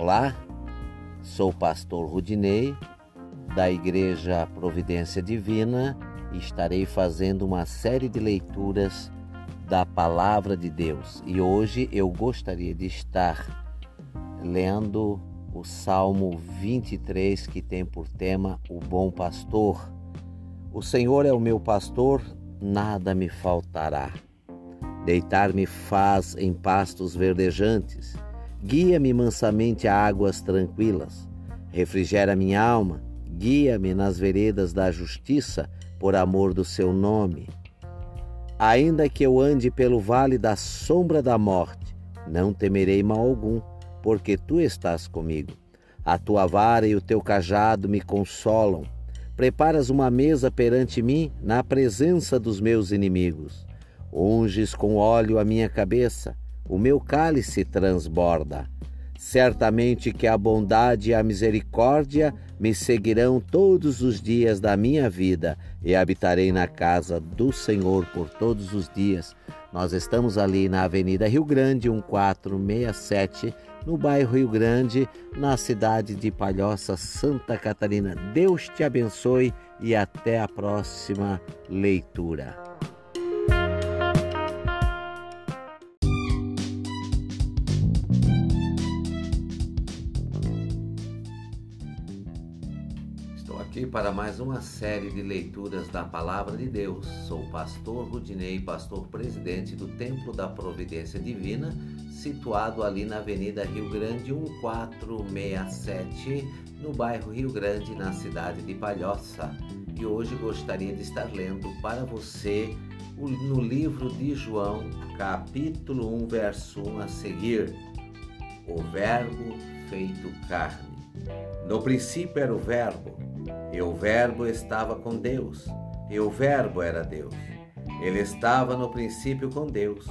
Olá, sou o pastor Rudinei, da Igreja Providência Divina, e estarei fazendo uma série de leituras da Palavra de Deus. E hoje eu gostaria de estar lendo o Salmo 23, que tem por tema O Bom Pastor. O Senhor é o meu pastor, nada me faltará. Deitar-me faz em pastos verdejantes, guia-me mansamente a águas tranquilas, refrigera minha alma, guia-me nas veredas da justiça, por amor do seu nome. Ainda que eu ande pelo vale da sombra da morte, não temerei mal algum, porque tu estás comigo. A tua vara e o teu cajado me consolam. Preparas uma mesa perante mim na presença dos meus inimigos. Unges com óleo a minha cabeça, o meu cálice transborda. Certamente que a bondade e a misericórdia me seguirão todos os dias da minha vida e habitarei na casa do Senhor por todos os dias. Nós estamos ali na Avenida Rio Grande, 1467, no bairro Rio Grande, na cidade de Palhoça, Santa Catarina. Deus te abençoe e até a próxima leitura. Aqui para mais uma série de leituras da Palavra de Deus. Sou o pastor Rudinei, pastor presidente do Templo da Providência Divina, situado ali na Avenida Rio Grande 1467, no bairro Rio Grande, na cidade de Palhoça. E hoje gostaria de estar lendo para você no livro de João, capítulo 1, verso 1 a seguir. O Verbo feito carne. No princípio era o Verbo e o Verbo estava com Deus, e o Verbo era Deus. Ele estava no princípio com Deus.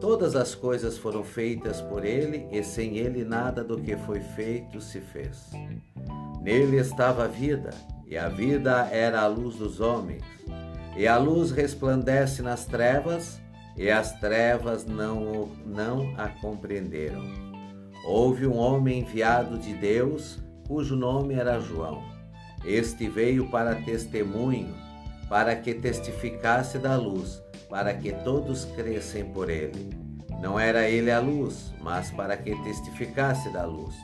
Todas as coisas foram feitas por ele, e sem ele nada do que foi feito se fez. Nele estava a vida, e a vida era a luz dos homens. E a luz resplandece nas trevas, e as trevas não, não a compreenderam. Houve um homem enviado de Deus, cujo nome era João. Este veio para testemunho, para que testificasse da luz, para que todos crescem por ele. Não era ele a luz, mas para que testificasse da luz.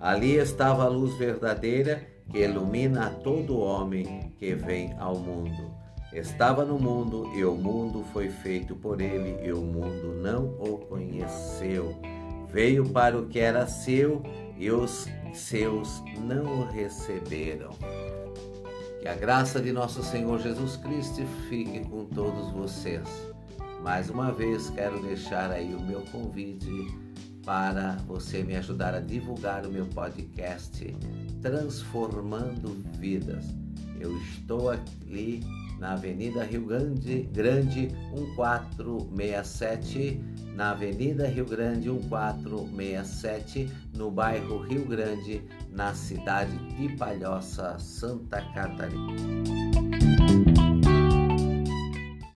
Ali estava a luz verdadeira que ilumina todo homem que vem ao mundo. Estava no mundo e o mundo foi feito por ele e o mundo não o conheceu. Veio para o que era seu e os seus não o receberam. Que a graça de nosso Senhor Jesus Cristo fique com todos vocês. Mais uma vez quero deixar aí o meu convite para você me ajudar a divulgar o meu podcast Transformando Vidas. Eu estou ali na Avenida Rio Grande, Grande 1467, na Avenida Rio Grande 1467, no bairro Rio Grande, na cidade de Palhoça, Santa Catarina.